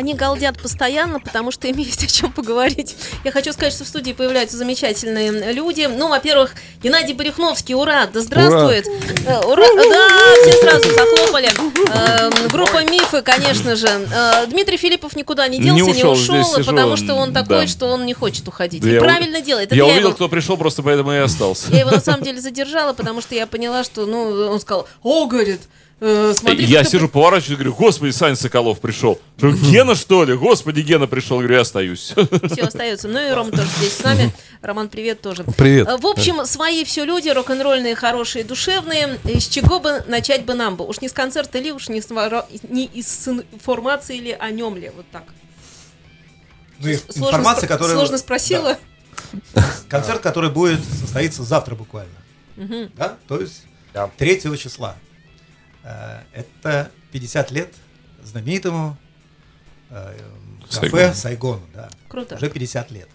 Они галдят постоянно, потому что им есть о чем поговорить. Я хочу сказать, что в студии появляются замечательные люди. Ну, во-первых, Геннадий Барихновский, ура, да здравствует. Э, Ура, да, все сразу захлопали. Э, Группа Мифы, конечно же. Э, Дмитрий Филиппов никуда не делся, не ушел, ушел, здесь сижу, потому что он такой, да. что он не хочет уходить. Да И я у- правильно делает. Это Я я увидел, его- кто пришел, просто поэтому и остался. я его на самом деле задержала, потому что я поняла, что, ну, он сказал, о, говорит, э, смотри, Я ты- сижу, поворачиваюсь, говорю, господи, Саня Соколов пришел. Гена, что ли? Господи, Гена пришел. Говорю, я остаюсь. все остается. Ну и Рома тоже здесь с нами. Роман, привет тоже. Привет. Э, В общем, свои все люди, рок-н-ролльные, хорошие, душевные. С чего бы начать бы нам бы? Уж не с концерта ли, уж не, с не из информации ли, о нем ли? Вот так. Ну, Сложно информация, спро- которая... Сложно спросила. Да. Концерт, который будет состоится завтра буквально. Да? То есть 3 числа. Э, Это 50 лет знаменитому э, кафе Сайгону. Сайгону. да. Круто. Уже 50 лет.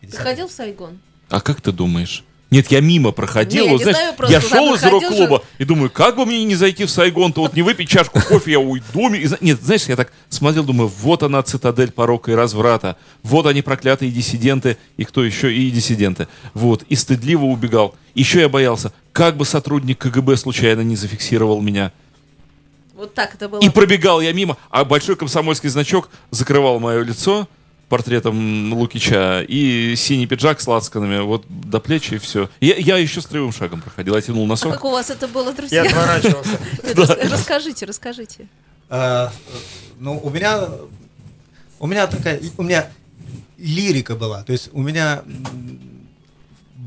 50 Ты ходил лет. в Сайгон? А как ты думаешь? Нет, я мимо проходил, Не, я вот, не знаешь, знаю, просто я шел из рок-клуба и думаю, как бы мне не зайти в Сайгон-то, вот не выпить чашку кофе, я уйду. И Нет, знаешь, я так смотрел, думаю, вот она цитадель порока и разврата, вот они проклятые диссиденты, и кто еще, и диссиденты. Вот, и стыдливо убегал. Еще я боялся, как бы сотрудник КГБ случайно не зафиксировал меня. Вот так это было. И пробегал я мимо, а большой комсомольский значок закрывал мое лицо портретом Лукича и синий пиджак с лацканами вот до плечи и все. Я, я еще строевым шагом проходил, я тянул А носок. как у вас это было, друзья? Я отворачивался. Расскажите, расскажите. Э, Ну, у меня... У меня такая... У меня лирика была. То есть у меня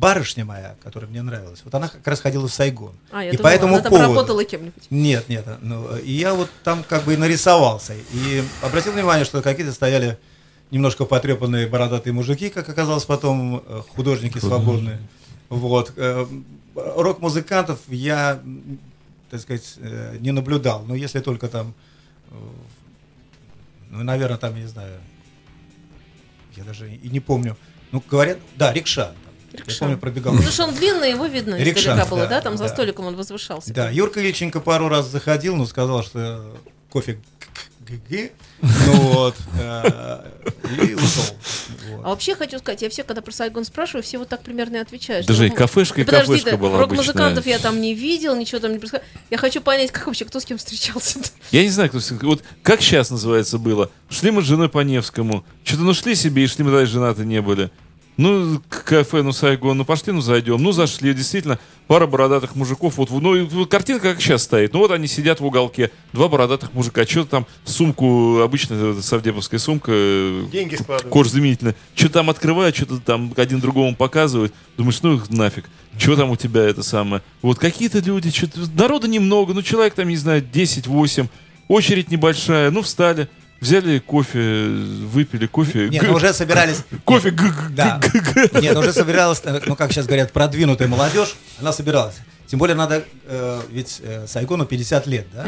барышня моя, которая мне нравилась, вот она как раз ходила в Сайгон. А, я и думала, по этому она там поводу... работала кем-нибудь. Нет, нет. Ну, и я вот там как бы и нарисовался. И обратил внимание, что какие-то стояли немножко потрепанные бородатые мужики, как оказалось потом, э, художники свободные. Вот. Э, Рок-музыкантов я, так сказать, э, не наблюдал. Но если только там, ну, наверное, там, я не знаю, я даже и не помню. Ну, говорят, да, Рикша. Там. Я Рикша. помню, пробегал. Потому что он длинный, его видно Рикшанов, издалека было, да, да? Там за да. столиком он возвышался. Да, Юрка Ильченко пару раз заходил, но сказал, что кофе ГГ. Ну вот. э, И ушел. А вообще хочу сказать, я все, когда про Сайгон спрашиваю, все вот так примерно и отвечают. Даже что, и кафешка, и подожди, кафешка была Рок-музыкантов я там не видел, ничего там не происходило. Я хочу понять, как вообще, кто с кем встречался. Я не знаю, кто, с- вот как сейчас называется было. Шли мы с женой по Невскому. Что-то ну шли себе и шли мы дальше женаты не были. Ну, к кафе, ну, Сайгон, ну, пошли, ну, зайдем. Ну, зашли, действительно, пара бородатых мужиков. Вот, ну, картинка как сейчас стоит. Ну, вот они сидят в уголке, два бородатых мужика. Что-то там, сумку, обычно совдеповская сумка, э, Деньги складывают. кожзаменительная. Что там открывают, что-то там один другому показывают. Думаешь, ну их нафиг. Чего там у тебя это самое? Вот какие-то люди, что-то народа немного, ну человек там, не знаю, 10-8, очередь небольшая, ну встали, взяли кофе, выпили кофе. Нет, ну уже собирались... Кофе Да. Нет, ну уже собиралась, э, ну как сейчас говорят, продвинутая молодежь, она собиралась. Тем более надо, э, ведь э, Сайгону 50 лет, да?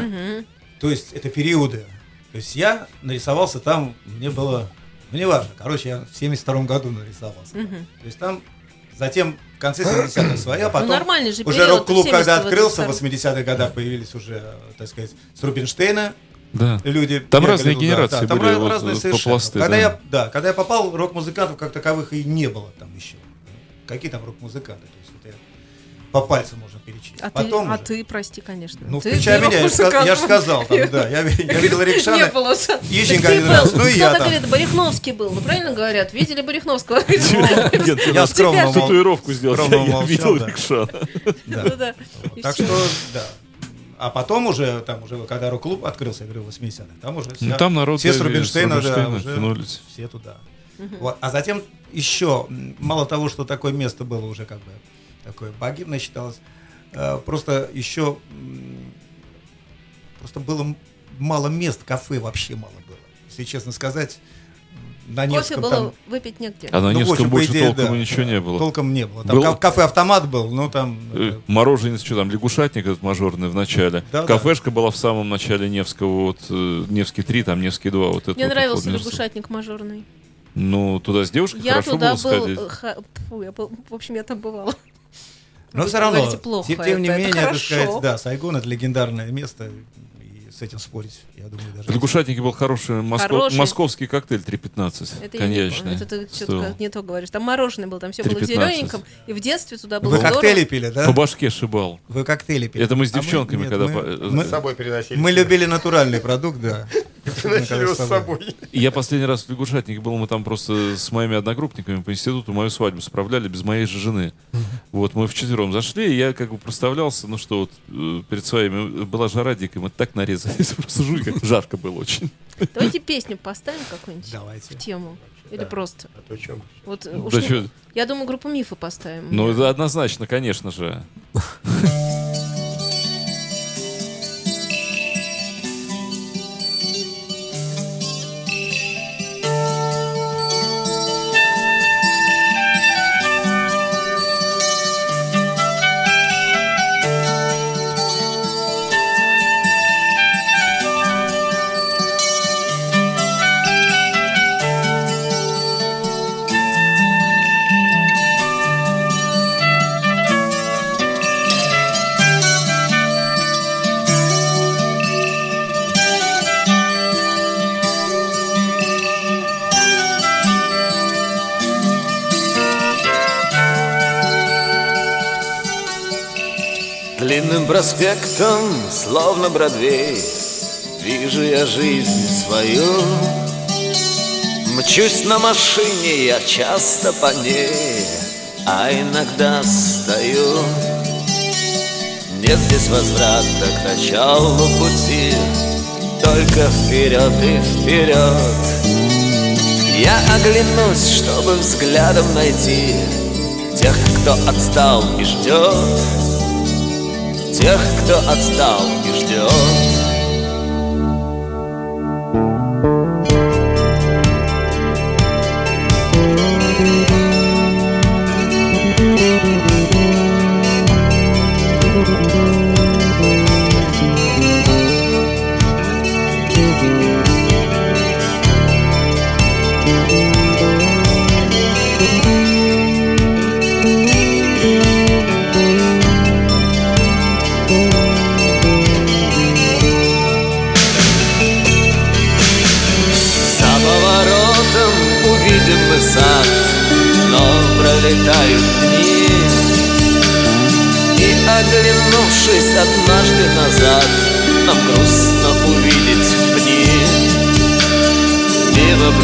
То есть это периоды. То есть я нарисовался там, мне было, ну неважно, короче, я в 72 году нарисовался. То есть там затем в конце 70-х своя, потом Ну, же уже рок-клуб, когда 70-х открылся, в там. 80-х годах появились уже, э, так сказать, с Рубинштейна, Да. люди. Там бегали разные туда. генерации Да, там были, раз- вот, разные по совершенно. пласты, когда да. я, да, когда я попал, рок-музыкантов как таковых и не было там еще. Какие там рок-музыканты? То есть я по пальцам можно перечислить. А, Потом ты, а уже. ты, прости, конечно. Ну, ты, включай ты меня, я же сказ- я же сказал, там, да, я, я видел Не Рикшана. было. Ищенко один раз, был. ну и я там. говорит, Барихновский был. Ну, правильно говорят? Видели Барихновского? Я нас скромно татуировку сделал. Я видел. Рикшана. Ну Так что, да. А потом уже, там уже, когда рок-клуб открылся, я говорю, в 80-х, там уже Ну, вся- там народ все с Рубинштейна, да, уже тянулись. все туда. Вот. А затем еще, мало того, что такое место было уже как бы такое богемное считалось, э, просто еще просто было мало мест, кафе вообще мало было. Если честно сказать, на Кофе Невском было там выпить негде. А на Ну, Невском общем, больше идее, толком да. ничего не было. толком не было. Там Был- ка- кафе-автомат был, ну там... Э, э, Мороженец, что там, лягушатник этот мажорный в начале. Да, да. Кафешка была в самом начале Невского, вот э, Невский 3, там Невский 2. Вот это Мне вот нравился вот лягушатник мажорный. Ну, туда с девушкой Я хорошо туда было был... сходить. ха- фу, я был- В общем, я там бывала. Но Вы все равно, говорите, плохо тем, тем не это, это менее, хорошо. сказать, да, Сайгон это легендарное место, с этим спорить, я думаю, даже... В лягушатнике был хороший, моско- Хороший. московский коктейль 3.15, Это я не помню. Это ты что-то не то говоришь. Там мороженое было, там все было в 3,15. зелененьком. И в детстве туда было Вы здорово. коктейли пили, да? По башке шибал. Вы коктейли пили. Это мы с А девчонками, нет, когда мы- по- мы- С собой переносили. Мы любили натуральный продукт, да. Приносили его с собой. Я последний раз в лягушатнике был, мы там просто с моими одногруппниками по институту мою свадьбу справляли без моей же жены. Вот мы вчетвером зашли, и я как бы проставлялся, ну что вот э, перед своими, была жара дикая, мы так нарезались, просто жуть, как жарко было очень. Давайте песню поставим какую-нибудь Давайте. в тему. Или просто. А то чем? Вот, уж Да не- Я думаю, группу мифы поставим. Ну, это однозначно, конечно же. Длинным проспектом, словно Бродвей, Вижу я жизнь свою. Мчусь на машине, я часто по ней, А иногда стою. Нет здесь возврата к началу пути, Только вперед и вперед. Я оглянусь, чтобы взглядом найти Тех, кто отстал и ждет тех, кто отстал и ждет.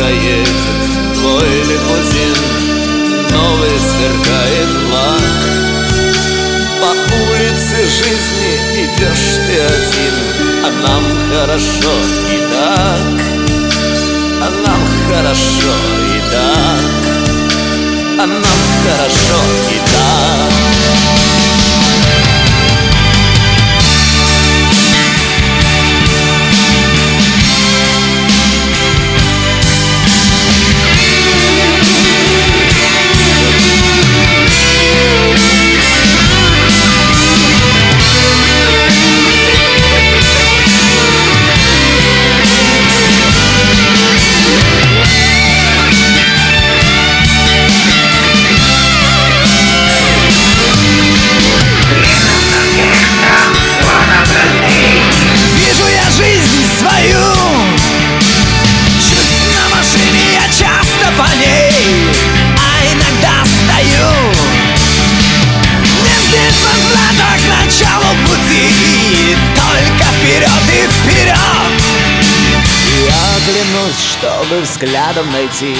Проедет твой лимузин, новый сверкает лак. По улице жизни идешь ты один, а нам хорошо и так. А нам хорошо и так А нам хорошо и так найти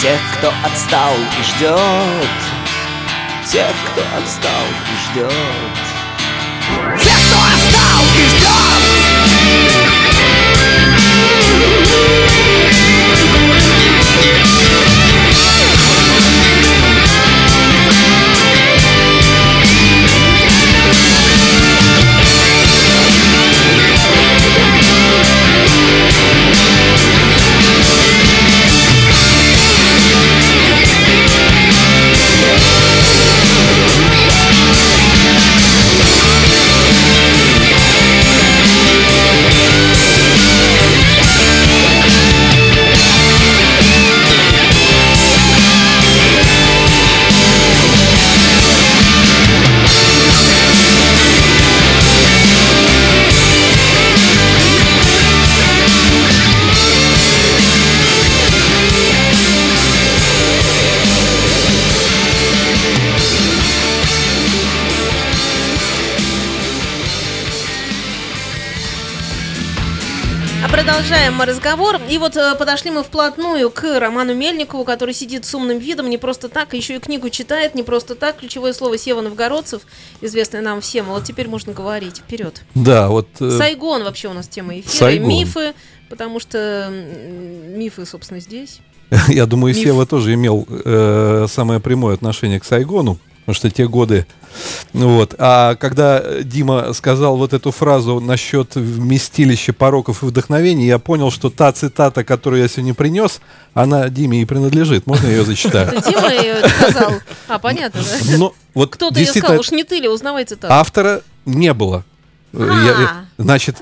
Тех, кто отстал и ждет. Тех, кто отстал и ждет Продолжаем мы разговор. И вот э, подошли мы вплотную к Роману Мельникову, который сидит с умным видом, не просто так, еще и книгу читает, не просто так. Ключевое слово Сева Новгородцев, известное нам всем. Вот теперь можно говорить. Вперед. Да, вот... э, Сайгон вообще у нас тема эфира. Сайгон. Мифы, потому что мифы, собственно, здесь. Я думаю, Миф. Сева тоже имел э, самое прямое отношение к Сайгону, потому что те годы. Вот. А когда Дима сказал вот эту фразу насчет вместилища пороков и вдохновений, я понял, что та цитата, которую я сегодня принес, она Диме и принадлежит. Можно я ее зачитаю? Это Дима ее сказал. А, понятно, да? Ну, вот Кто-то ее сказал, уж не ты ли, узнавай цитату. автора не было. Э, я- А. я- значит,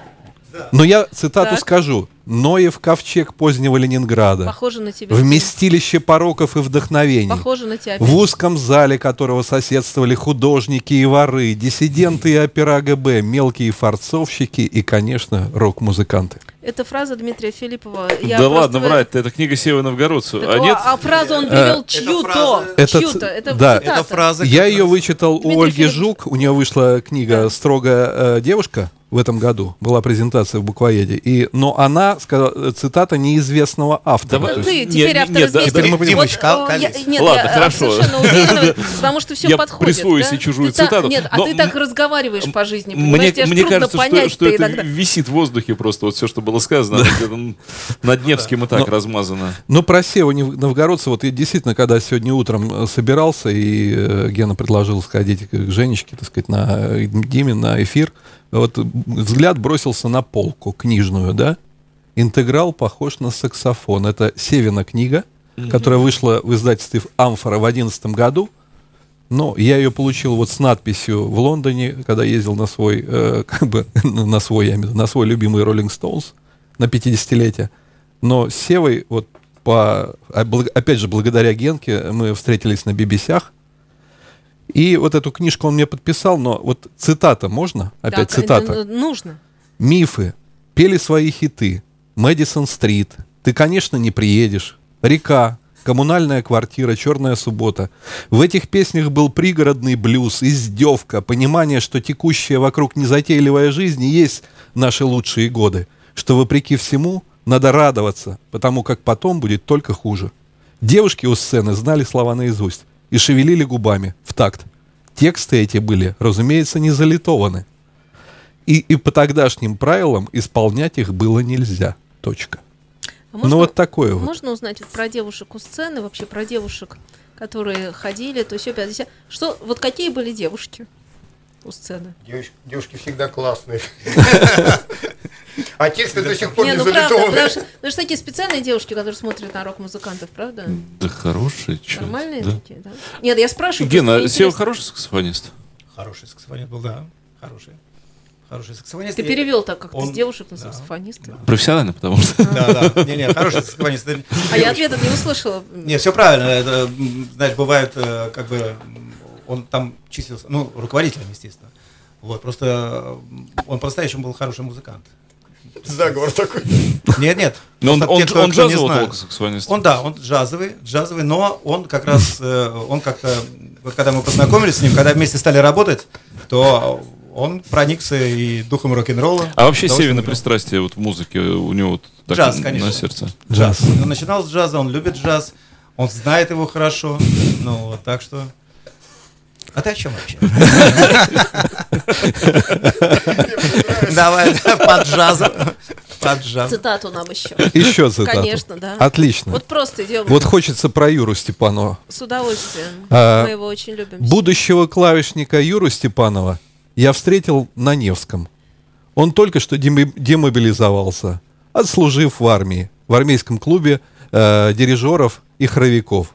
но я цитату Так. скажу. Ноев ковчег позднего Ленинграда. Похоже на тебя. Вместилище пороков и вдохновений. Похоже на тебя. В узком зале которого соседствовали художники и воры, диссиденты и опера ГБ, мелкие форцовщики и, конечно, рок-музыканты. Это фраза Дмитрия Филиппова. Я да ладно, в- врать, это книга Сева Новгородцу. Так, А а, нет? а фразу он привел эта чью-то. фраза- Это Чью-то. ц- Это да. Эта фраза Я ее вычитал у Дмитрий Ольги Филиппов. Жук. У нее вышла книга Да. «Строгая э, девушка» в этом году. Была презентация в буквоеде. И, но она сказала, цитата неизвестного автора. Давай- Ну, есть- ты теперь Нет, автор нет, да, известен. теперь мы. Вот, кал- э, я-. Нет, Ладно, я хорошо. совершенно уверена, потому что все Я подходит. присвою да? себе чужую Ты цитату, Нет, а но ты так разговариваешь по жизни, Мне, мне кажется, что, понять что это иногда. висит в воздухе просто, вот все, что было сказано, над Невским и так Но- размазано. Ну, про Севу Нев- Новгородца, вот я действительно, когда сегодня утром э, собирался, и э, Гена предложил сходить к Женечке, так сказать, на Диме, на эфир, вот взгляд бросился на полку книжную, да? Интеграл похож на саксофон. Это Севина книга, которая вышла в издательстве «Амфора» в 2011 году. Но я ее получил вот с надписью в Лондоне, когда ездил на свой, э, как бы, на свой, я имею на свой любимый Rolling Stones на 50-летие. Но с Севой, вот по, а, опять же, благодаря Генке, мы встретились на BBC. И вот эту книжку он мне подписал, но вот цитата можно? Опять Да, цитата. Нужно. Мифы пели свои хиты. Мэдисон-стрит. Ты, конечно, не приедешь. Река. Коммунальная квартира, черная суббота. В этих песнях был пригородный блюз, издевка, понимание, что текущая вокруг незатейливая жизнь и есть наши лучшие годы. Что, вопреки всему, надо радоваться, потому как потом будет только хуже. Девушки у сцены знали слова наизусть и шевелили губами в такт. Тексты эти были, разумеется, не залитованы. И, и по тогдашним правилам исполнять их было нельзя. Точка. А ну вот такое вот. Можно узнать вот про девушек у сцены, вообще про девушек, которые ходили, то все 50. Что, вот какие были девушки у сцены? Девочки, девушки всегда классные. А тексты до сих пор Не, не ну правда, залитованы. потому что, потому что такие специальные девушки, которые смотрят на рок-музыкантов, правда? Да хороший, чё, Нормальные да. такие, да? Нет, я спрашиваю. Гена, Сева хороший саксофонист? Хороший саксофонист был, да. Хороший. Хороший саксофонист. Ты перевел так как-то он- с девушек на да, саксофониста. Профессионально, потому что... Да, да. Не-не, хороший саксофонист. А я ответа не услышала. Не, все правильно. Это, знаешь, бывает, э, как бы, он там числился, ну, руководителем, естественно. Вот, просто э, он по-настоящему был хороший музыкант. Заговор такой. Нет, нет. Но он, он, он толка саксофонист. Он, да, он джазовый, джазовый, но он как раз, э, он как-то, вот когда мы познакомились с ним, когда вместе стали работать, то он проникся и духом рок-н-ролла. А вообще Севина пристрастие вот в музыке у него вот так Джаз, на конечно. сердце. Джаз. Он начинал с джаза, он любит джаз, он знает его хорошо, ну вот, так что... А ты о чем вообще? Давай, под джазом. Под джаз. Цитату нам еще. Еще цитату. Конечно, да. Отлично. Вот Вот, просто идем хочется про Юру Степанова. с удовольствием. А, Мы его очень любим. Будущего клавишника Юру Степанова я встретил на Невском. Он только что демобилизовался, отслужив в армии, в армейском клубе э, дирижеров и хоровиков.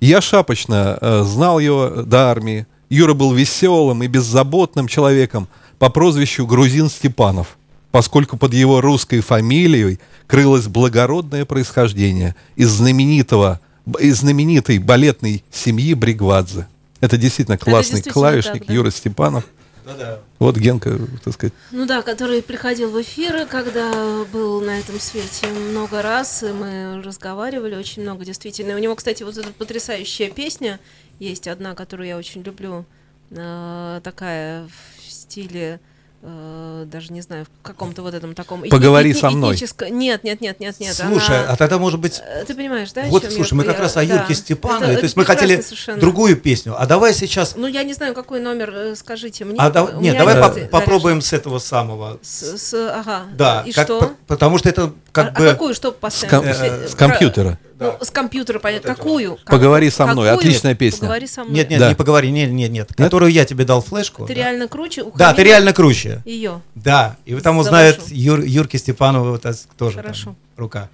Я шапочно э, знал его до армии. Юра был веселым и беззаботным человеком по прозвищу Грузин Степанов, поскольку под его русской фамилией крылось благородное происхождение из знаменитого из знаменитой балетной семьи Бригвадзе. Это действительно классный действительно клавишник так, да. Юра Степанов. Да-да. Вот Генка, так сказать. Ну да, который приходил в эфиры, когда был на этом свете много раз, и мы разговаривали очень много, действительно. И у него, кстати, вот эта потрясающая песня есть одна, которую я очень люблю, э, такая в стиле э, даже не знаю, в каком-то вот этом таком... Поговори этни- со мной. этническо- Нет, нет, нет, нет, нет. Слушай, она- а тогда может быть... Э, Ты понимаешь, да? Вот, чем я- слушай, мы как я- раз о да. Юрке Степанове, Это- то есть мы хотели совершенно. другую песню. А давай сейчас... Ну, я не знаю, какой номер, э, скажите мне. А меня Нет, давай есть по- заряжен. попробуем с этого самого. С, с- ага. Да, И как- что? по- потому что это как а, бы... а какую, что поставим? ком- Э, с компьютера. Ну, с компьютера, понятно. Какую? Как- Поговори со мной. какую? Отличная песня. Поговори со мной. Нет, нет, Да. не поговори, нет, нет, нет. Которую я тебе дал флешку. Ты да. реально круче? У Да, ты реально круче. Ее. Да, и там узнают Юр, Юрки Степанова вот тоже там Хорошо. рука.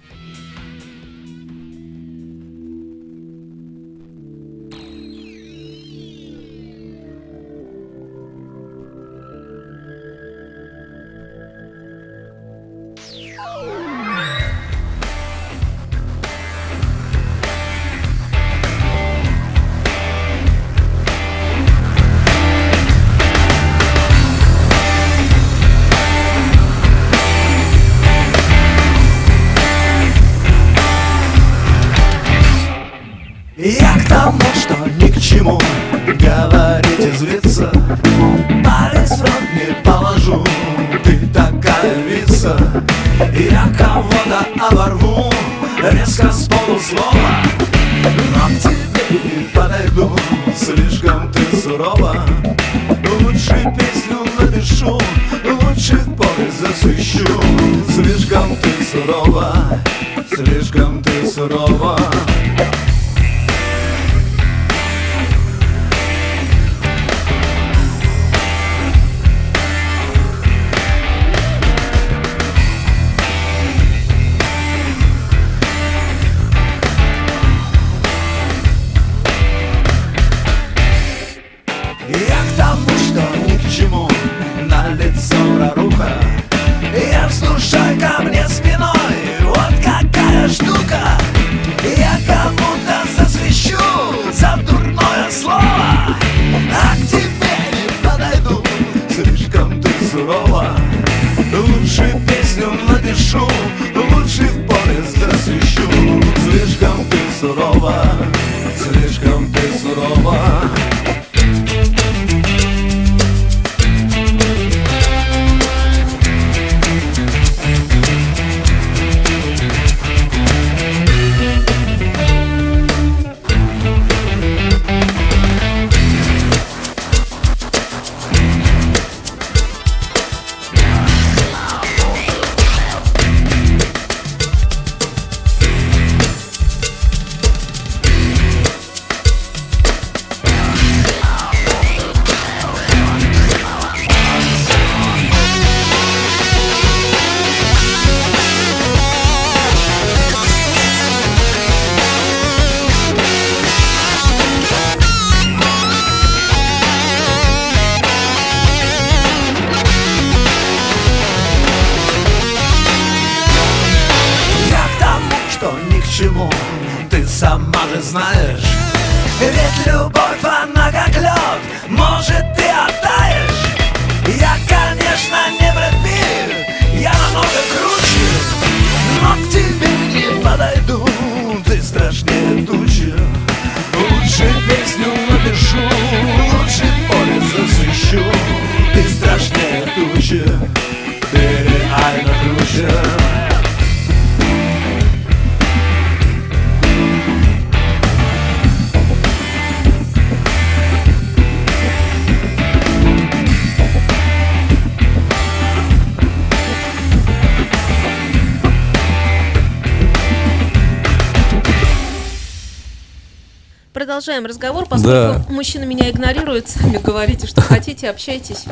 Продолжаем разговор, поскольку Да. мужчины меня игнорируют, сами говорите, что хотите, общайтесь.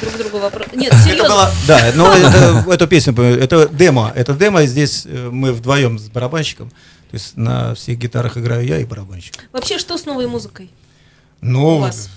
Друг другу вопрос. Нет, Это серьезно. да, но это, эту песню, это демо, это демо, здесь э, мы вдвоем с барабанщиком, то есть на всех гитарах играю я и барабанщик. Вообще, что с новой музыкой? Ну, У вас?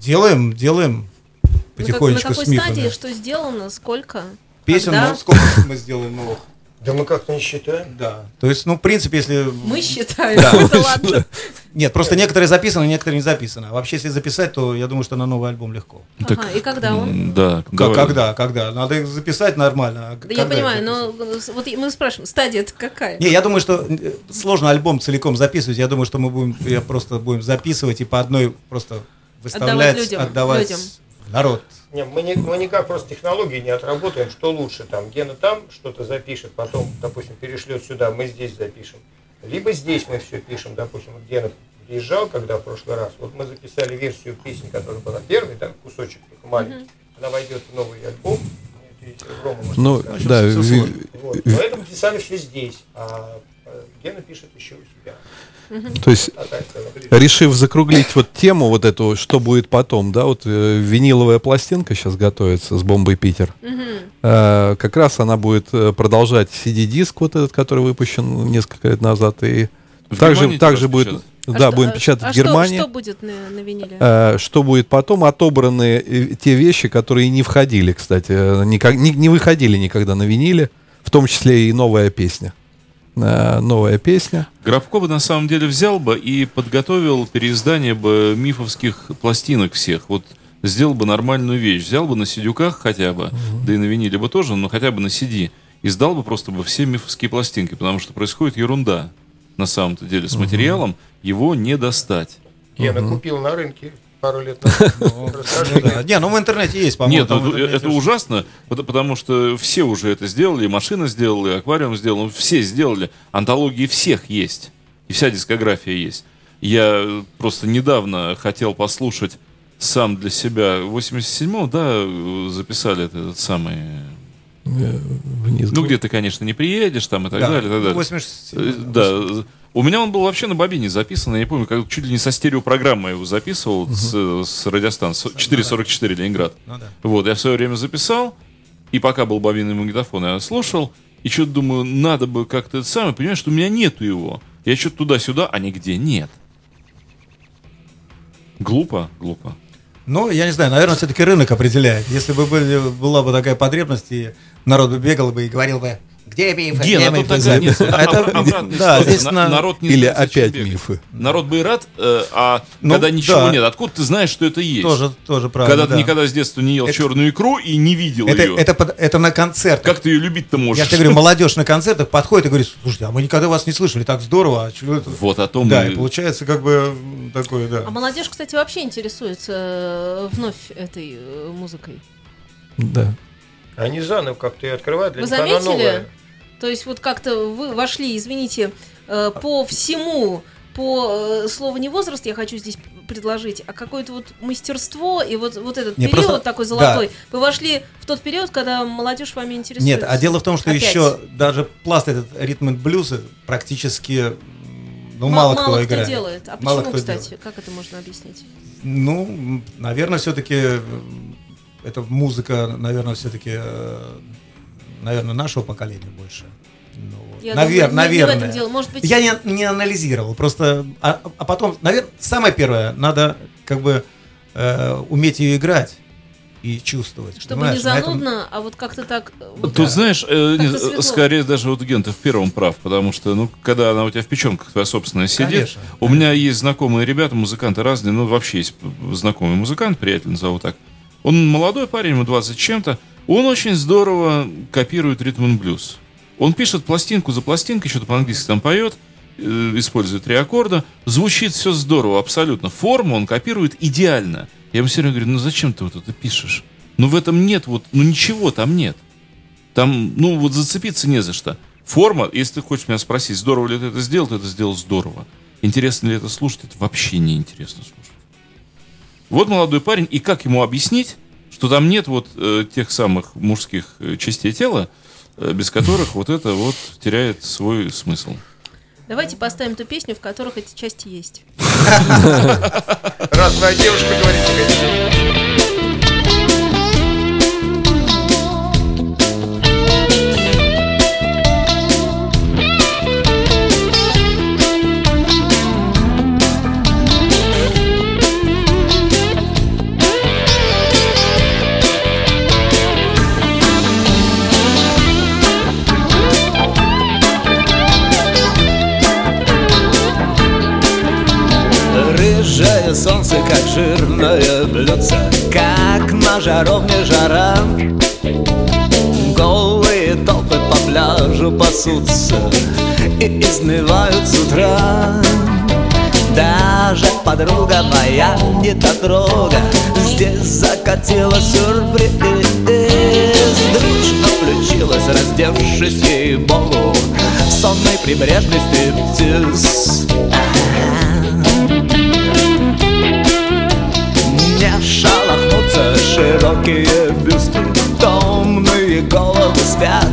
делаем, делаем Ну, как- потихонечку на с какой стадии, что сделано, сколько? Песен, когда? ну, сколько мы сделаем новых? Да мы как-то не считаем. Да. То есть, ну, в принципе, если... Мы считаем, это ладно. Нет, просто некоторые записаны, некоторые не записаны. А вообще, если записать, то я думаю, что на новый альбом легко. Ага, и когда он? Да. Как- когда, когда? Надо их записать нормально. Да когда я понимаю, но вот мы спрашиваем, стадия это какая? Не, я думаю, что э, сложно альбом целиком записывать. Я думаю, что мы будем, я просто будем записывать и по одной просто выставлять, людям, отдавать людям. народ. Не, мы, не, мы никак просто технологии не отработаем, что лучше, там, Гена там что-то запишет, потом, допустим, перешлет сюда, мы здесь запишем. Либо здесь мы все пишем, допустим, вот Гена приезжал, когда в прошлый раз, вот мы записали версию песни, которая была первой, там, кусочек только маленький, она войдет в новый альбом, Рома Ну, сказать. да, сложно. Вот, поэтому писали все здесь, а э, Гена пишет еще у себя. То есть решив закруглить вот тему вот эту, что будет потом, да, вот э, виниловая пластинка сейчас готовится с бомбой Питер. Э, как раз она будет э, продолжать CD-диск вот этот, который выпущен несколько лет назад, и В также, также будет? А да, что- будем а- печатать а в Германии. Что, что будет на, на виниле? Э, Что будет потом? Отобраны э, те вещи, которые не входили, кстати, никак, не, не выходили никогда на виниле, в том числе и новая песня. Э, Новая песня. Гробко бы на самом деле взял бы и подготовил переиздание бы мифовских пластинок всех. Вот сделал бы нормальную вещь. Взял бы на сидюках хотя бы, да и на виниле бы тоже, но хотя бы на CD. Издал бы просто бы все мифовские пластинки, потому что происходит ерунда на самом-то деле. С материалом его не достать. Гена купил на рынке пару лет назад. Расскажи, Ну да. Не, ну в интернете есть, по-моему. Нет, ну, интернете это уж- ужасно, пот- потому что все уже это сделали, и машина сделала, и аквариум сделал, ну, все сделали. Антологии всех есть, и вся дискография есть. Я э, просто недавно хотел послушать сам для себя, в 87-м, да, э, записали этот, этот самый... э, Вниз. Ну, где ты, конечно, не приедешь, там, и так Да, далее, и так далее. 87, Э, Да, у меня он был вообще на бобине записан, я не помню, как, чуть ли не со стереопрограммы я его записывал с, с радиостанции 444 Ленинград. Ну да. Вот, я в свое время записал, и пока был бобинный магнитофон, я слушал, и что-то думаю, надо бы как-то это самое, понимаешь, что у меня нету его. Я что-то туда-сюда, а нигде нет. Глупо, глупо. Ну, я не знаю, наверное, все-таки рынок определяет. Если бы были, была бы такая потребность, и народ бы бегал бы и говорил бы, где мифы, где тут мифы, такая нет, записи?» А это, да, здесь На- на- народ не Или знает, опять мифы. Народ бы и рад, э, а Ну, когда ничего да. нет, откуда ты знаешь, что это есть? тоже, тоже правильно. когда ты да. никогда с детства не ел Это- черную икру и не видел это, ее. это, под- это на концертах. Как ты ее любить-то можешь? Я тебе говорю, молодежь на концертах подходит и говорит, слушайте, а мы никогда вас не слышали, так здорово, а чё это?» Вот о том Да, и- и получается как бы такое, да. А молодежь, кстати, вообще интересуется э, вновь этой э, музыкой. Да. Они заново как-то и открывают для Вы них она заметили? новая. То есть вот как-то вы вошли, извините, э, по всему, по э, слову не возраст я хочу здесь предложить, а какое-то вот мастерство и вот, вот этот Не, период просто- такой да. золотой. Вы вошли в тот период, когда молодежь вами интересуется. Нет, а дело в том, что Опять. еще даже пласт этот ритм и блюза практически ну, М- мало, кто играет. делает. А Мало почему, кто кстати? делает. Как это можно объяснить? Ну, наверное, все-таки это музыка, наверное, все-таки, наверное, нашего поколения больше. Ну. Я Навер- думаю, не- не в этом наверное. дело. Может быть- Я не, не анализировал, просто, а, а потом, наверное, самое первое, надо как бы э, уметь ее играть и чувствовать. Чтобы понимаешь? не На этом- занудно, а вот как-то так... э, вот Тут, знаешь, э, не- скорее даже вот Ген, ты в первом прав, потому что, ну, когда она у тебя в печенках твоя собственная сидит, Конечно, у меня есть знакомые ребята, музыканты разные, ну, вообще есть знакомый музыкант, приятель, назову так. Он молодой парень, ему 20 с чем-то, он очень здорово копирует ритм и блюз. Он пишет пластинку за пластинкой, что-то по-английски там поет, э, использует три аккорда, звучит все здорово, абсолютно. Форму он копирует идеально. Я ему все время говорю, ну зачем ты вот это пишешь? Ну в этом нет вот, ну ничего там нет. Там, ну, вот зацепиться не за что. Форма, если ты хочешь меня спросить, здорово ли ты это сделал, ты это сделал здорово. Интересно ли это слушать, это вообще не интересно слушать. Вот молодой парень, и как ему объяснить, что там нет вот э, тех самых мужских э, частей тела, э, без которых вот это вот теряет свой смысл. Давайте поставим ту песню, в которых эти части есть. Раз вы о девушке говорите, Рыжее солнце, как жирное блюдце. Как на жаровне жара. Голые толпы по пляжу пасутся И изнывают с утра. Даже подруга моя не дотрога Здесь закатила сюрприз. Дружно включилась, раздевшись ей богу Сонный прибрежный стриптиз Не широкие бюсты головы спят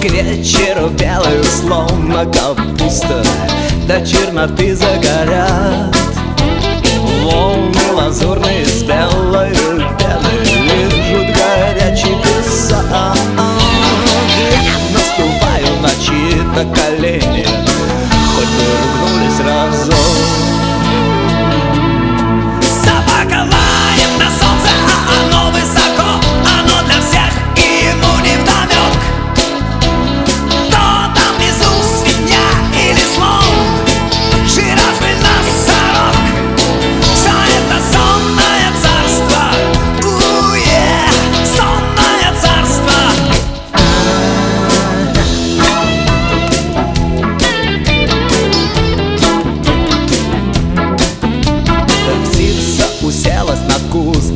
к вечеру белую, словно капуста До черноты загорят Волны лазурные с белой пеной Лежат горячий песок наступаю на чьи-то колени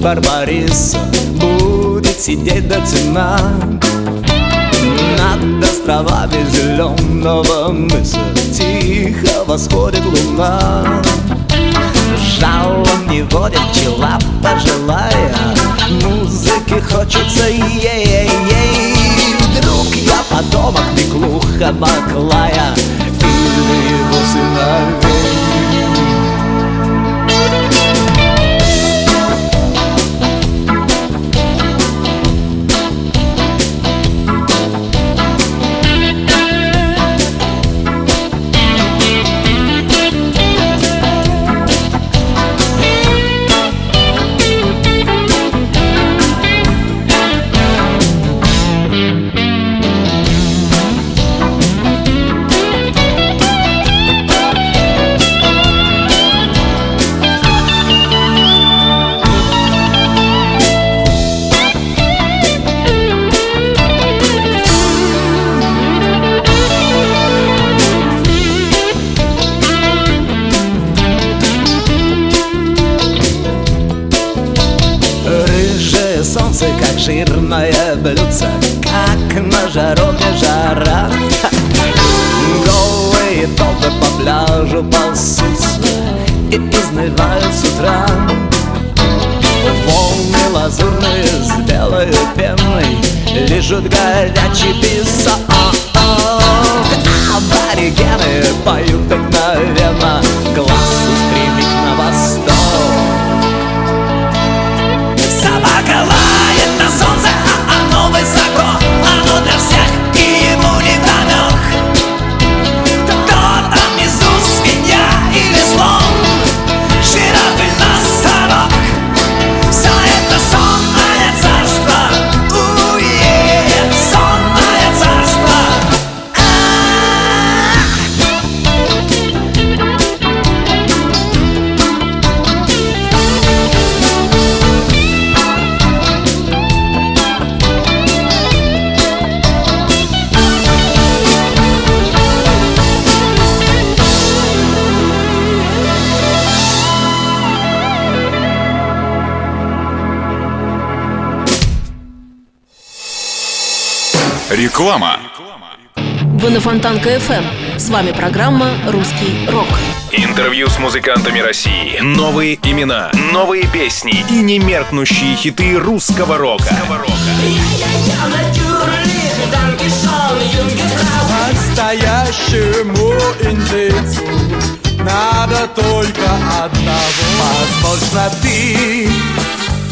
барбариса Будет сидеть до темна Над островами зеленого мыса Тихо восходит луна. Жалом не водит пчела пожилая. Музыки хочется ей-ей-ей. Вдруг я потомок Беклуха Баклая Или его сыновей Лежат горячий песок. Аборигены поют Глаз устремить Реклама. Вы на Фонтанка FM. С вами программа «Русский рок». Интервью с музыкантами России. Новые имена, новые песни и немеркнущие хиты русского рока. Настоящему индейцу надо только одного Возможно, ты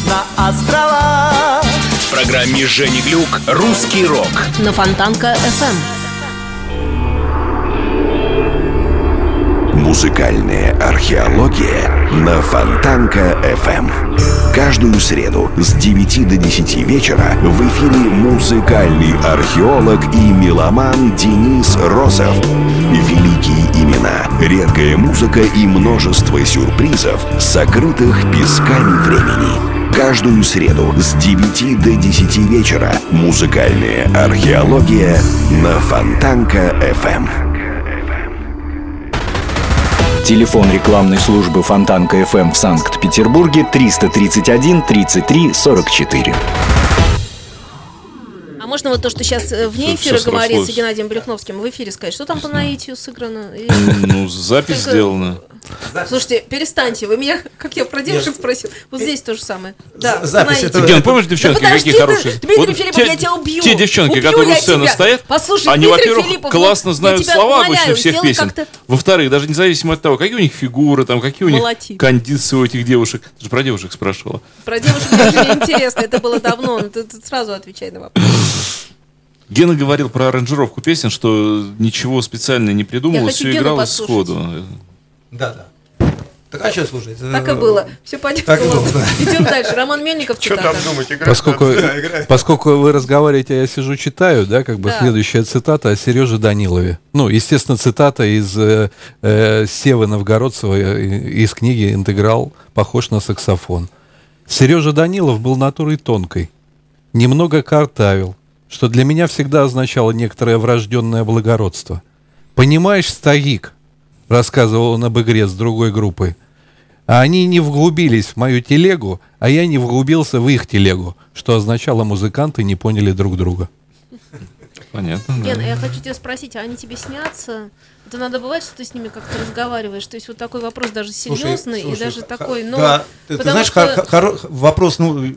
на острова В программе Жени Глюк «Русский рок». На Фонтанка FM. Музыкальная археология на Фонтанка FM. Каждую среду с 9 до 10 вечера в эфире музыкальный археолог и меломан Денис Росов. Великие имена, редкая музыка и множество сюрпризов, сокрытых песками времени. Каждую среду с 9 до 10 вечера музыкальная археология на Фонтанка FM. Телефон рекламной службы Фонтанка FM в Санкт-Петербурге 331 33 44. А можно вот то, что сейчас э, вне эфира всё говорится. Геннадием Брюхновским, в эфире сказать, что там по наитию сыграно? И- Ну, запись Только- сделана. Слушайте, перестаньте, вы меня, как я про девушек спросил, вот здесь то же самое. Да, запись это- Ген, помнишь девчонки, Да какие ты, хорошие? Дмитрий Вот Филиппов, те- я тебя убью. Те девчонки, Убью которые у сцены тебя. стоят, Послушай, они, Дмитрий во-первых, Филиппов, классно знают слова умоляю, обычно всех песен. Во-вторых, даже независимо от того, какие у них фигуры, там, какие у них Молоти. кондиции у этих девушек. Ты же про девушек спрашивала. Про девушек даже не интересно, это было давно, но ты, ты сразу отвечай на вопрос. Гена говорил про аранжировку песен, что ничего специально не хочу все послушать. сходу. Да, да. Так а что слушать? Так и было. Все понятно. Так и было, да. Идем дальше. Роман Мельников, Что там думать, играть? Поскольку, надо. играет. поскольку вы разговариваете, а я сижу читаю, да, как бы Да. следующая цитата о Сереже Данилове. Ну, естественно, цитата из э, э, Севы Новгородцева э, из книги «Интеграл. Похож на саксофон». Сережа Данилов был натурой тонкой, немного картавил, что для меня всегда означало некоторое врожденное благородство. «Понимаешь, стоик», — рассказывал он об игре с другой группой, а они не вглубились в мою телегу, а я не вглубился в их телегу, что означало музыканты не поняли друг друга. Понятно, да. Ген, я хочу тебя спросить, а они тебе снятся? Это надо бывает, что ты с ними как-то разговариваешь? То есть вот такой вопрос даже Слушай, серьезный и слушай, даже х- такой, ну... Да, ты, знаешь, что- хор- хоро- вопрос, ну,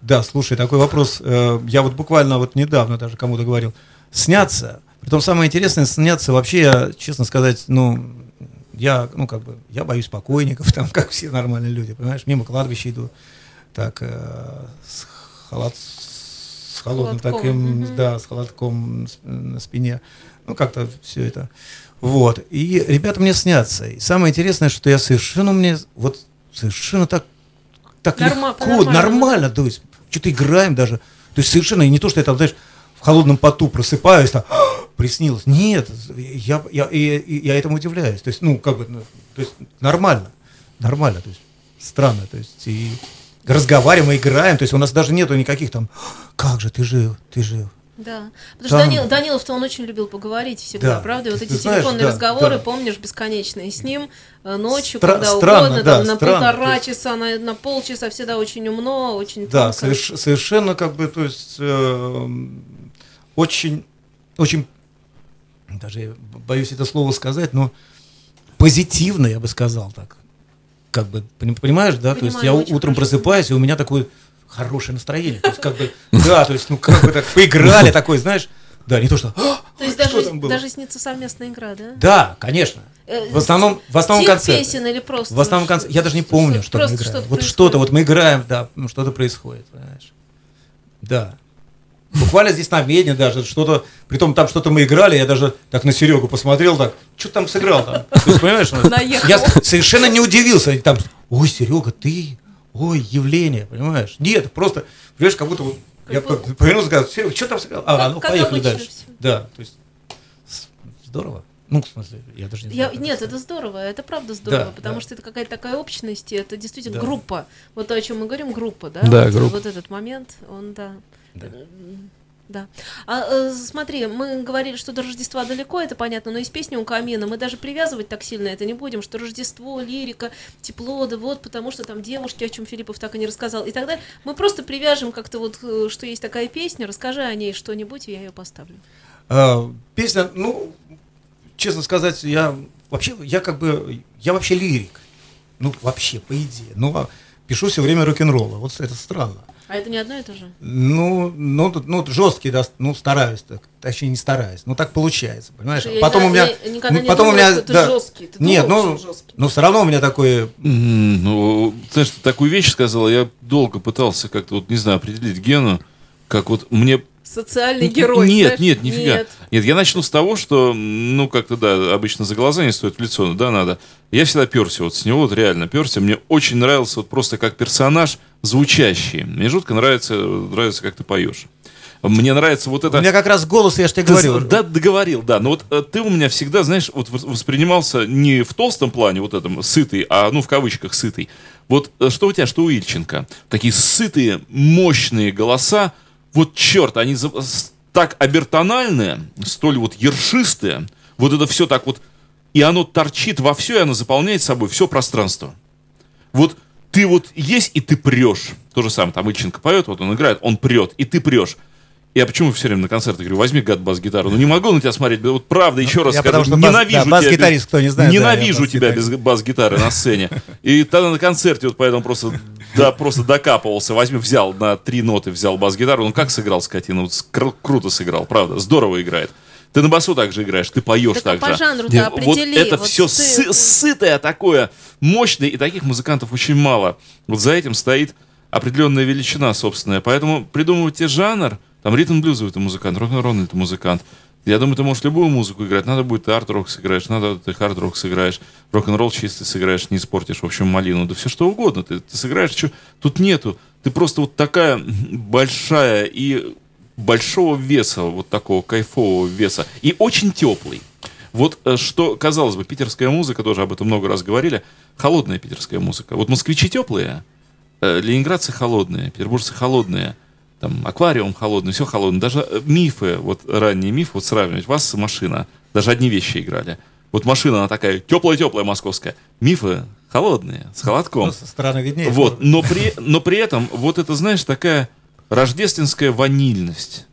да, слушай, такой вопрос, э, я вот буквально вот недавно даже кому-то говорил, снятся, притом самое интересное, снятся вообще, я, честно сказать, ну, я, ну, как бы, я боюсь покойников, там, как все нормальные люди, понимаешь, мимо кладбища иду, так, э, с, халат, с холодным Холодком, таким, мгм. да, с холодком на спине, ну, как-то все это, вот, и ребята мне снятся, и самое интересное, что я совершенно мне, вот, совершенно так, так Норма- легко, нормально. нормально, то есть, что-то играем даже, то есть совершенно, и не то, что я там, знаешь, в холодном поту просыпаюсь, там, приснилось, нет, я, я, я, я этому удивляюсь, то есть, ну, как бы, ну, то есть, нормально, нормально, то есть, странно, то есть, и разговариваем, играем, то есть, у нас даже нету никаких там, как же ты жив, ты жив, Да. Потому что Данил, Данилов-то он очень любил поговорить всегда, Да. правда? И вот Ты эти знаешь, телефонные да, разговоры, да. помнишь, бесконечные с ним э, ночью, Стра- когда странно, угодно, да, там, на странно, полтора то есть- часа, на, на полчаса, всегда очень умно, очень Да, соверш- совершенно как бы, то есть эм, очень, очень, даже я боюсь это слово сказать, но позитивно, я бы сказал так. Как бы, пони- понимаешь, да? то есть я Понимаю, утром хорошо. просыпаюсь, и у меня такое хорошее настроение. То есть как бы, да, то есть, ну как бы так поиграли, такой, знаешь, да, не то что, «А, То есть что даже, там было?» даже снится совместная игра, да? Да, конечно. Э, В основном, в основном концерте. песен или просто? В основном конце- Я даже не помню, что, мы играем. вот что-то, вот мы играем, да, ну, что-то происходит, понимаешь? Да. Буквально здесь на медне даже что-то, притом там что-то мы играли, я даже так на Серегу посмотрел, так, что там сыграл там? Есть, понимаешь, ну, Наехал. я совершенно не удивился, там, ой, Серега, ты, ой, явление, понимаешь? Нет, просто, понимаешь, как будто вот, я повернулся, сказал, Серега, что там сыграл? А, Как- ну, поехали дальше. всё. Да, то есть, здорово. Ну, в смысле, я даже не Я, знаю. как нет, сказать. это здорово, это правда здорово, Да, потому да. что это какая-то такая общность, и это действительно Да. группа. Вот то, о чем мы говорим, группа, да? Да, вот, группа. вот этот момент, он, да. Да. Да. А э, смотри, мы говорили, что до Рождества далеко, это понятно, но из песни у камина мы даже привязывать так сильно это не будем, что Рождество, лирика, тепло, да вот, потому что там девушки, о чем Филиппов так и не рассказал, и так далее. Мы просто привяжем как-то вот, э, что есть такая песня, расскажи о ней что-нибудь, и я ее поставлю. А, песня, ну, честно сказать, я вообще, я как бы, я вообще лирик. Ну, вообще, по идее. Ну, а пишу все время рок-н-ролла. Вот это странно. А это не одно и то же? Ну, ну, тут, ну, жесткий, да, ну, стараюсь так, точнее, не стараюсь, ну, так получается, понимаешь? Я потом у никогда- меня, я никогда ну, не потом у думала, меня, что ты да, жесткий. Ты нет, думал, ну, жесткий? но все равно у меня такое, Ну, знаешь, ты такую вещь сказала, я долго пытался как-то, вот, не знаю, определить Гену, как вот мне... Социальный герой. Нет, знаешь? нет, нифига. Нет. Нет. я начну с того, что, ну, как-то, да, обычно за глаза не стоит, в лицо, да, надо. Я всегда перся вот с него, вот реально перся. Мне очень нравился вот просто как персонаж звучащий. Мне жутко нравится, нравится, как ты поешь. Мне нравится вот это... у меня как раз голос, я же тебе Ты говорил. Да, договорил, да. Но вот э, ты у меня всегда, знаешь, вот вос- воспринимался не в толстом плане, вот этом, сытый, а, ну, в кавычках, сытый. Вот э, что у тебя, что у Ильченко? Такие сытые, мощные голоса. Вот черт, они так обертональные, столь вот ершистые. Вот это все так вот и оно торчит во все, и оно заполняет собой все пространство. Вот ты вот есть, и ты прешь. То же самое, там Ильченко поет, вот он играет, он прет, и ты прешь. Я почему все время на концертах говорю, возьми гад бас-гитару. Ну не могу на тебя смотреть, вот правда, еще раз я скажу, потому что бас- ненавижу да, тебя. бас-гитарист, кто не знает, да, Ненавижу тебя без бас-гитары на сцене. И тогда на концерте вот поэтому просто, да, просто докапывался. Возьми, взял на три ноты, взял бас-гитару. Ну как сыграл скотина? Вот скр- круто сыграл, правда, здорово играет. Ты на басу так же играешь, ты поешь Так так а по же. жанру-то Вот определи, это вот все ты- сытое такое, мощное, и таких музыкантов очень мало. Вот за этим стоит определенная величина собственная. Поэтому придумывать тебе жанр, там ритм блюзовый ты музыкант, рок-н-ролльный ты музыкант. Я думаю, ты можешь любую музыку играть. Надо будет ты арт-рок сыграешь, надо ты хард-рок сыграешь, рок-н-ролл чистый сыграешь, не испортишь, в общем, малину. Да все что угодно. Ты, ты сыграешь, чё- тут нету. Ты просто вот такая большая и большого веса, вот такого кайфового веса, и очень теплый. Вот э, что, казалось бы, питерская музыка, тоже об этом много раз говорили, холодная питерская музыка. Вот москвичи теплые, э, ленинградцы холодные, петербуржцы холодные, там аквариум холодный, все холодное. Даже э, мифы, вот ранние мифы, вот сравнивать, вас машина, даже одни вещи играли. Вот машина, она такая теплая-теплая московская. Мифы холодные, с холодком. Ну, со стороны виднее. Вот, но при, но при этом, вот это, знаешь, такая рождественская ванильность.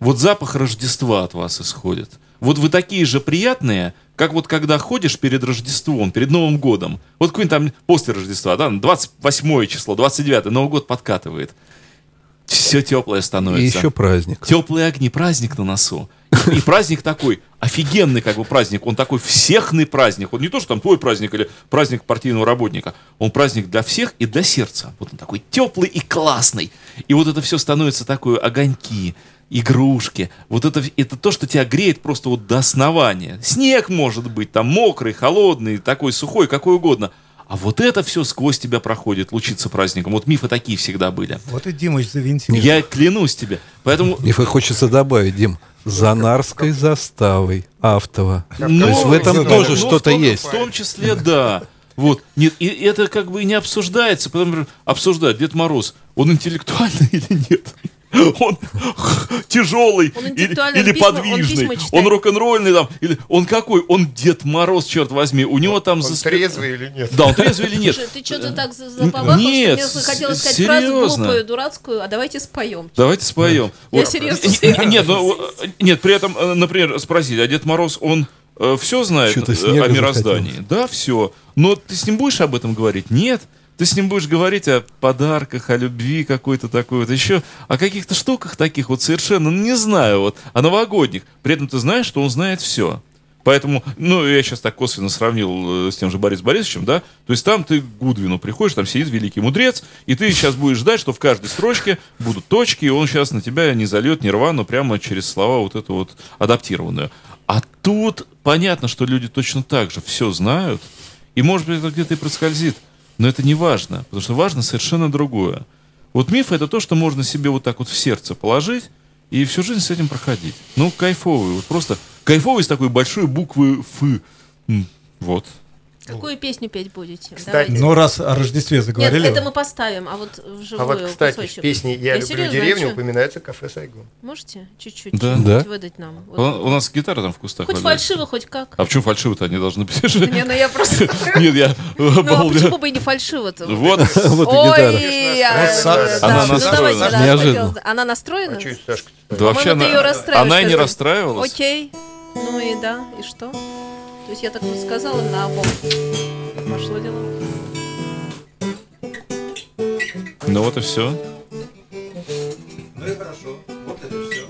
Вот запах Рождества от вас исходит. Вот вы такие же приятные, как вот когда ходишь перед Рождеством, перед Новым годом. Вот какой-нибудь там после Рождества, да, 28 число, 29 Новый год подкатывает. Все теплое становится. И еще праздник. Теплые огни, праздник на носу. И праздник такой, офигенный как бы праздник. Он такой всехный праздник. Он не то, что там твой праздник или праздник партийного работника. Он праздник для всех и для сердца. Вот он такой теплый и классный. И вот это все становится такое огоньки, игрушки. Вот это, это то, что тебя греет просто вот до основания. Снег может быть там мокрый, холодный, такой сухой, какой угодно. А вот это все сквозь тебя проходит, лучится праздником. Вот мифы такие всегда были. Вот и Димыч завинтил. Я клянусь тебе. Поэтому И хочется добавить, Дим, за Нарской заставой автово. Ну, То есть в этом ну, тоже ну, что-то в том- есть. В том числе, да. Вот. Нет, и это как бы и не обсуждается, потому что обсуждать Дед Мороз, он интеллектуальный или нет? Он тяжелый Он или, или он письма- он подвижный, читает. он рок-н-ролльный там, или он какой? Он Дед Мороз, черт возьми, у него там Он за спи- трезвый или нет? Да, он трезвый или нет? Слушай, ты что-то так за- запалахал, Нет, что мне захотелось с- сказать фразу серьезно. глупую, дурацкую, а давайте споем. Давайте споем. Я Вот. серьезно. Не- Нет, ну, э, нет, при этом, э, например, спросить, а Дед Мороз, он все знает э, о мироздании? Да, все. Но ты с ним будешь об этом говорить? Нет. Ты с ним будешь говорить о подарках, о любви какой-то такой вот, еще о каких-то штуках таких вот совершенно, ну, не знаю, вот, о новогодних. При этом ты знаешь, что он знает все. Поэтому, ну, я сейчас так косвенно сравнил э, с тем же Борисом Борисовичем, да, то есть там ты к Гудвину приходишь, там сидит великий мудрец, и ты сейчас будешь ждать, что в каждой строчке будут точки, и он сейчас на тебя не зальет нирвану прямо через слова вот эту вот адаптированную. А тут понятно, что люди точно так же все знают, и, может быть, это где-то и проскользит, но это не важно, потому что важно совершенно другое. Вот миф — это то, что можно себе вот так вот в сердце положить и всю жизнь с этим проходить. Ну, кайфовый, вот просто кайфовый с такой большой буквы «Ф». Вот. Какую песню петь будете? Кстати, Давайте. Но раз о Рождестве Нет, заговорили, это мы поставим, а вот вживую А вот, кстати, кусочек. в песне «Я, люблю серьезно, деревню» а упоминается кафе «Сайгон». Можете чуть-чуть Да. Да. выдать нам? Вот. У, у нас гитара там в кустах Хоть валяется. фальшиво, хоть как. А почему фальшиво-то они должны быть? Не, ну я просто... Нет, я Ну, а обалдел. почему бы и не фальшиво-то? Вот. Вот и Ой, гитара. она ну настроена. Неожиданно. Она настроена? А что это Сашка? Да вообще она, и не расстраивалась. Окей. Ну и да, и что? То есть я так вот сказала на обум. Пошло дело. Ну вот и все. Ну и хорошо. Вот это все.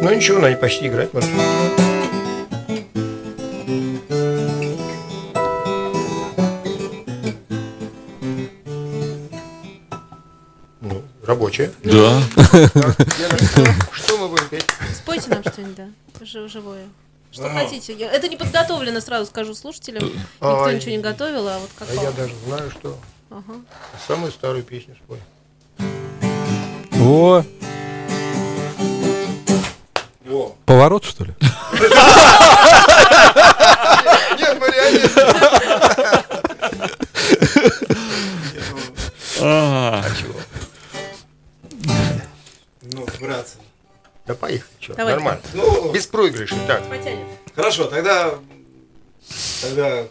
Ну ничего, она почти играть может. Рабочая. Да. Что, мы будем петь? Спойте нам что-нибудь, да, жи- живое. Что хотите. Я- Это не подготовлено, сразу скажу слушателям. Никто Ай. ничего не готовил, а вот как А я даже знаю, что Ага. самую старую песню спой. О, поворот, что ли? Давай. нормально. Ну, без проигрышей. Так, Потянем. Хорошо, тогда... Тогда...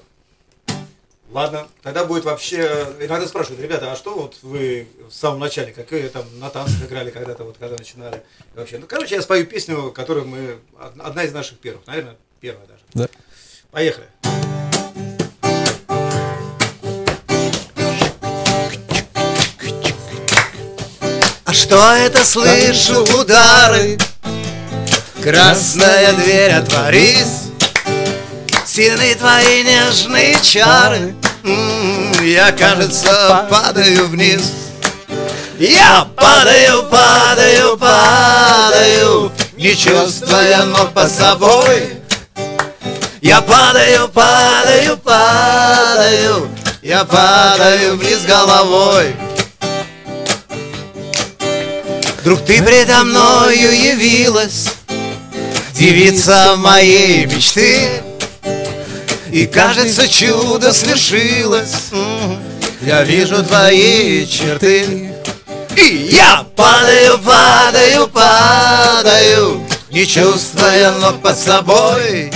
Ладно, тогда будет вообще... Иногда спрашивают, ребята, а что вот вы в самом начале, какие там на танцах играли когда-то, вот когда начинали? И вообще, ну, короче, я спою песню, которую мы... од- Одна из наших первых, наверное, первая даже. Да. Поехали. А что это слышу удары? Красная дверь отворись. Сильны твои нежные чары. Я, кажется, падаю вниз. Я падаю, падаю, падаю Не чувствуя ног под собой. Я падаю, падаю, падаю Я падаю вниз головой. Вдруг ты предо мною явилась Девица моей мечты. И кажется чудо свершилось. Я вижу твои черты. И я падаю, падаю, падаю Не чувствуя ног под собой.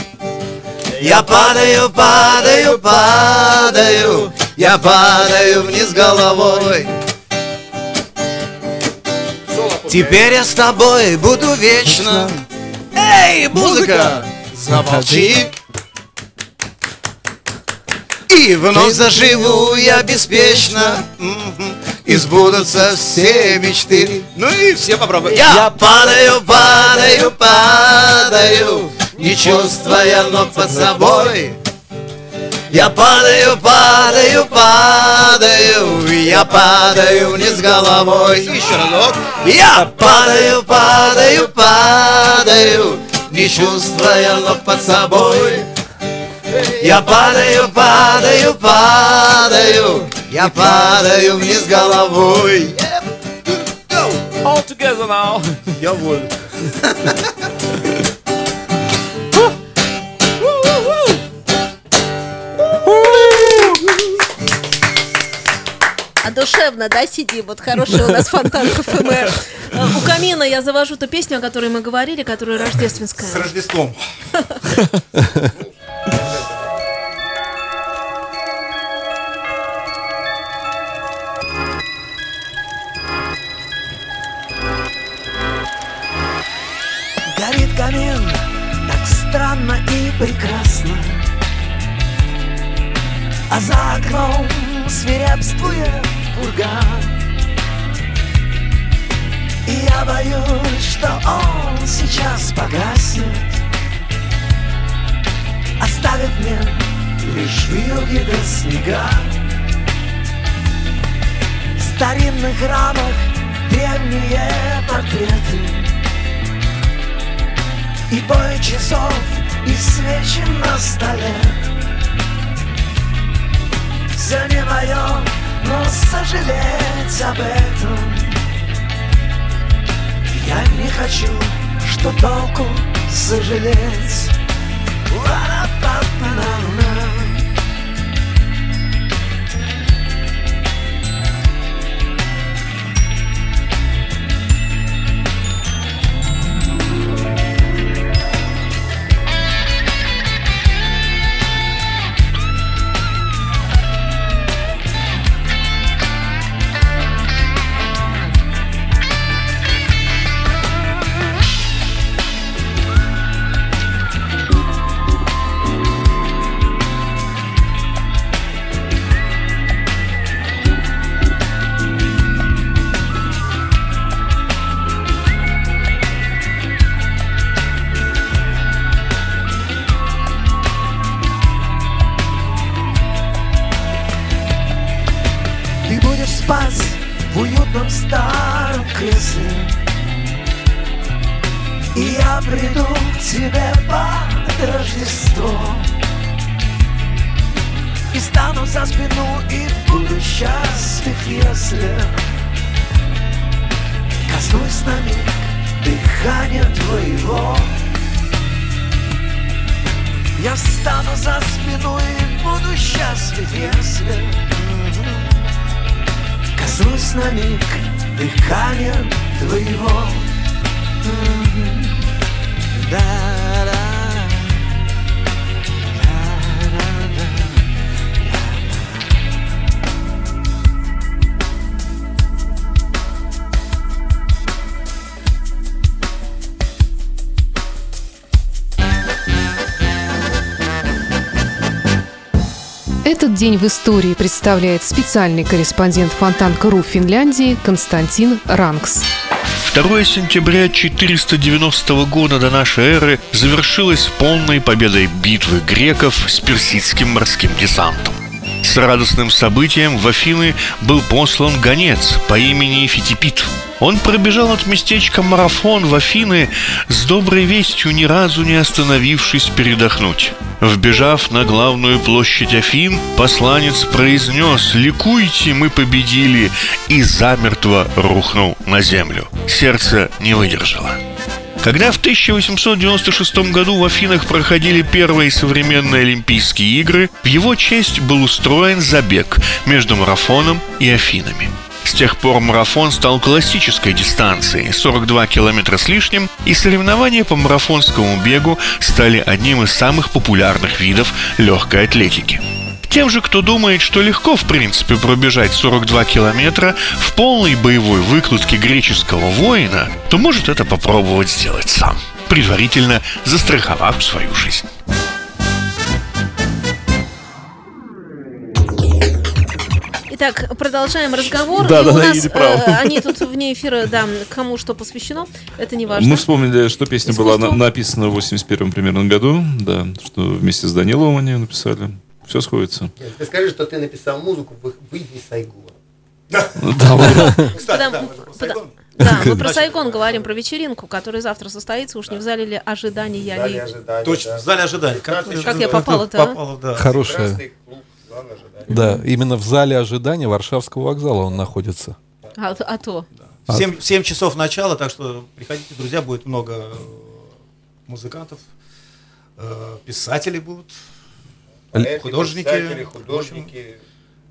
Я падаю, падаю, падаю Я падаю вниз головой. Теперь я с тобой буду вечно Эй, музыка, замолчи! И вновь заживу я беспечно. Мгм. И сбудутся все мечты. Ну и все попробуем. Я падаю, падаю, падаю. Не чувствуя ног под собой я падаю, падаю, падаю, я падаю вниз головой. Еще разок. Я падаю, падаю, падаю, не чувствуя ног под собой. Я падаю, падаю, падаю, я падаю вниз головой. All together now. Я волю. душевно, да, сидим. Вот хороший у нас фонтан КФМ. У камина я завожу ту песню, о которой мы говорили, которая С рождественская. Рождеством. Горит камин так странно и прекрасно А за окном свирепствует ураган И я боюсь, что он сейчас погаснет Оставив мне лишь вьюги до снега. В старинных рамах древние портреты и бой часов, и свечи на столе. Все не мое, но сожалеть об этом Я не хочу, что толку сожалеть Ла-ла-па-па-на-на. Коснусь на миг дыхания твоего. Я встану за спину и буду счастлив, если Коснусь на миг дыхания твоего. Мгм. Этот день в истории представляет специальный корреспондент Фонтанка.ру Финляндии Константин Ранкс. 2 сентября 490 года до нашей эры завершилась полной победой битвы греков с персидским морским десантом. С радостным событием в Афины был послан гонец по имени Фитипит. Он пробежал от местечка Марафон в Афины с доброй вестью, ни разу не остановившись передохнуть. Вбежав на главную площадь Афин, посланец произнес «Ликуйте, мы победили!» и замертво рухнул на землю. Сердце не выдержало. Когда в 1896 году в Афинах проходили первые современные Олимпийские игры, в его честь был устроен забег между марафоном и Афинами. С тех пор марафон стал классической дистанцией – 42 километра с лишним, и соревнования по марафонскому бегу стали одним из самых популярных видов легкой атлетики. Тем же, кто думает, что легко в принципе пробежать 42 километра в полной боевой выкладке греческого воина, то может это попробовать сделать сам, предварительно застраховав свою жизнь. Итак, продолжаем разговор. Да, И да, у да, нас, право. э, они тут вне эфира, да, кому что посвящено, это не важно. Мы вспомнили, что песня была Искусство. на- написана в 81 примерно году, да, что вместе с Даниловым они ее написали. Все сходится. Нет, Ты скажи, что ты написал музыку «Вы- «Выйди из Сайгона». Да, вот. Кстати, Потому- да, мы про. Да, Сайгон говорим, про вечеринку, которая завтра состоится, уж не в зале ли ожидания В зале ли. ожидания, Точно, да. в зале ожидания. Как я попала-то, а? Попала, да. Хорошая. Да, именно в зале ожидания Варшавского вокзала он находится. А, а то. 7, 7 часов начала, так что приходите, друзья, будет много э, музыкантов, э, писателей будут, Поэты, художники, писатели, художники.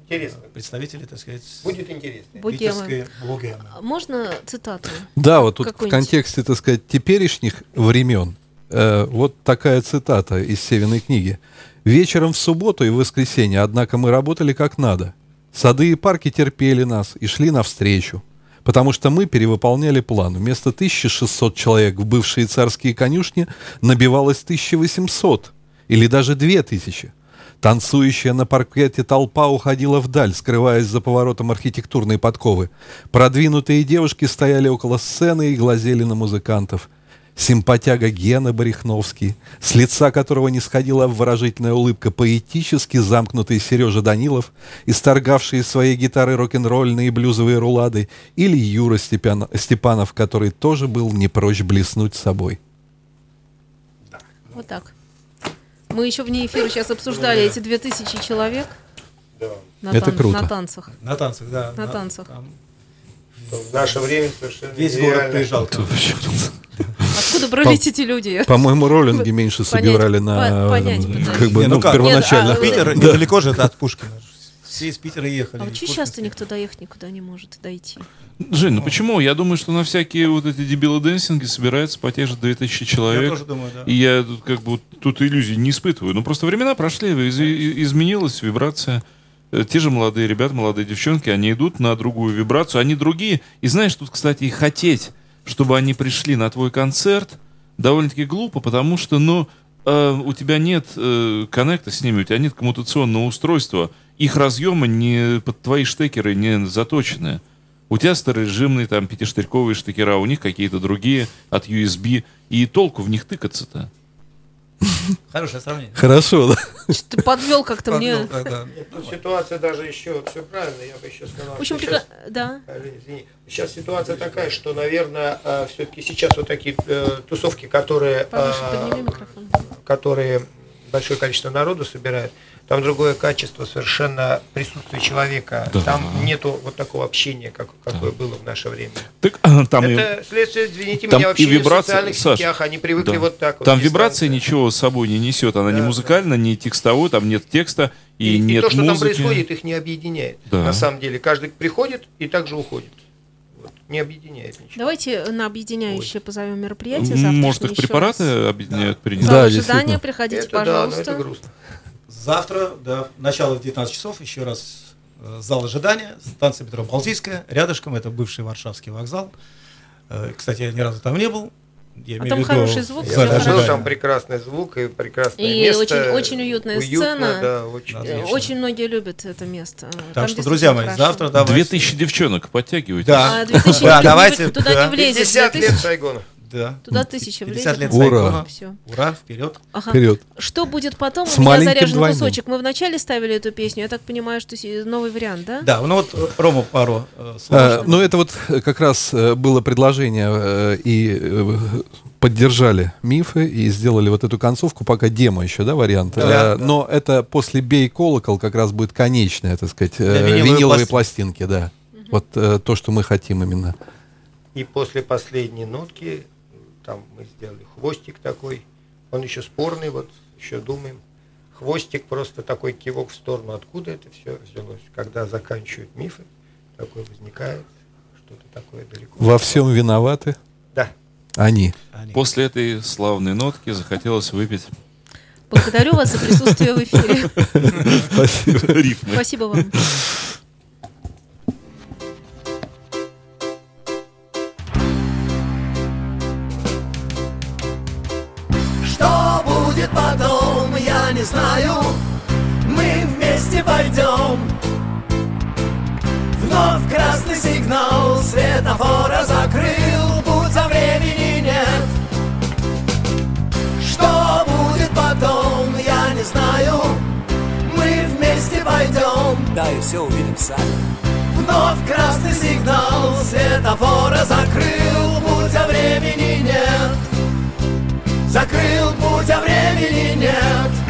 Интересно. представители, так сказать, Будет интересно. Богемы. богемы. Можно цитату? Да, вот тут в контексте, так сказать, теперешних времен, э, вот такая цитата из Северной книги. «Вечером в субботу и в воскресенье, однако мы работали как надо. Сады и парки терпели нас и шли навстречу, потому что мы перевыполняли план. Вместо 1600 человек в бывшие царские конюшни набивалось 1800 или даже 2000. Танцующая на паркете толпа уходила вдаль, скрываясь за поворотом архитектурной подковы. Продвинутые девушки стояли около сцены и глазели на музыкантов. Симпатяга Гена Барихновский, с лица которого не сходила выражительная улыбка поэтически замкнутый Сережа Данилов, исторгавший из своей гитары рок-н-ролльные и блюзовые рулады, или Юра Степян- Степанов, который тоже был не прочь блеснуть собой. Вот так. Мы еще вне эфира сейчас обсуждали эти 2000 человек Да. на, Это круто. на танцах. На танцах, да. На танцах. там В наше время совершенно Весь город приезжал. Откуда брались эти люди? По-моему, роллинги меньше собирали на... э, как бы, ну ну, первоначально. Питер Да. недалеко же это от Пушкина. Все из Питера ехали. А Пушкин часто никто доехать никуда не может дойти. Жень, ну почему? Я думаю, что на всякие вот эти дебилы-денсинги собирается по те же 2000 Я человек. тоже думаю, да. И я тут как бы тут иллюзий не испытываю. Ну просто времена прошли, из- изменилась вибрация. Э, Те же молодые ребята, молодые девчонки, они идут на другую вибрацию, они другие. И знаешь, тут, кстати, и хотеть, чтобы они пришли на твой концерт, довольно-таки глупо, потому что, ну, э, у тебя нет э, коннекта с ними, у тебя нет коммутационного устройства, их разъемы не под твои штекеры не заточены. У тебя старорежимные там пятиштырьковые штекера, у них какие-то другие от USB, и толку в них тыкаться-то. Хорошее сравнение. Хорошо, да. Ты подвел как-то мне. Да, да. Нет, тут ситуация даже еще, все правильно, я бы еще сказал. В общем, щас- да. Жень, извини. Сейчас ситуация такая, что, наверное, все-таки сейчас вот такие э, тусовки, которые, Повыше э, которые большое количество народу собирают, там другое качество совершенно присутствия человека. Да. Там нету вот такого общения, как, какое было в наше время. Так, там и- Это следствие, извините Там меня, и общения в социальных Саш, сетях. Они привыкли да. вот так вот. Там дистанция. вибрация ничего с собой не несет. Она не Да, музыкальная, не текстовой, там нет текста и, И, и нет то, что там музыки. происходит, их не объединяет. Да. На самом деле, каждый приходит и также уходит. Не объединяет ничего. Давайте на объединяющее позовем мероприятие. Может, их препараты раз. объединяют, зал Да, ожидания, приходите, Это да, но пожалуйста. это грустно. Завтра, да, начало в 19 часов, еще раз э, зал ожидания, станция метро Балтийская, рядышком, это бывший Варшавский вокзал. Э, Кстати, я ни разу там не был, Я А там виду хороший звук, Я был, хорошо. ожидания. там прекрасный звук и прекрасное И место. очень- очень уютная Уютно, сцена. Да, очень. Да, Отлично. Очень многие любят это место. Там Так что, действительно друзья мои, хорошо. завтра давайте. Две тысячи девчонок, подтягивайтесь. Да. А 2000 Да, давайте, Туда да. не влезет. 50 две лет Сайгона. Да. Туда тысяча 50 лет влезет. Ура. Все. Ура, вперед. Ага. Вперед. Что будет потом? С У меня заряжен двойным. кусочек. Мы вначале ставили эту песню. Я так понимаю, что новый вариант, да? Да, ну вот э, Рома пару э, слов. А, ну, это вот э, как раз было предложение, э, и э, поддержали мифы, и сделали вот эту концовку, пока демо еще, да, вариант. Да, Э, Но это после «Бей колокол» как раз будет конечная, так сказать, Да, виниловые виниловые пластинки, да. Вот э, то, что мы хотим именно. И после последней нотки, там мы сделали хвостик такой, он еще спорный, вот еще думаем. Хвостик просто такой кивок в сторону, откуда это все взялось. Когда заканчивают мифы, такое возникает, что-то такое далеко. Во всем виноваты Да. они. После этой славной нотки захотелось выпить Благодарю вас за присутствие в эфире. Спасибо. рифмы. Спасибо вам. Пойдем Да и все увидим сами Вновь красный сигнал светофора закрыл Путь за времени нет. Закрыл путь, а времени нет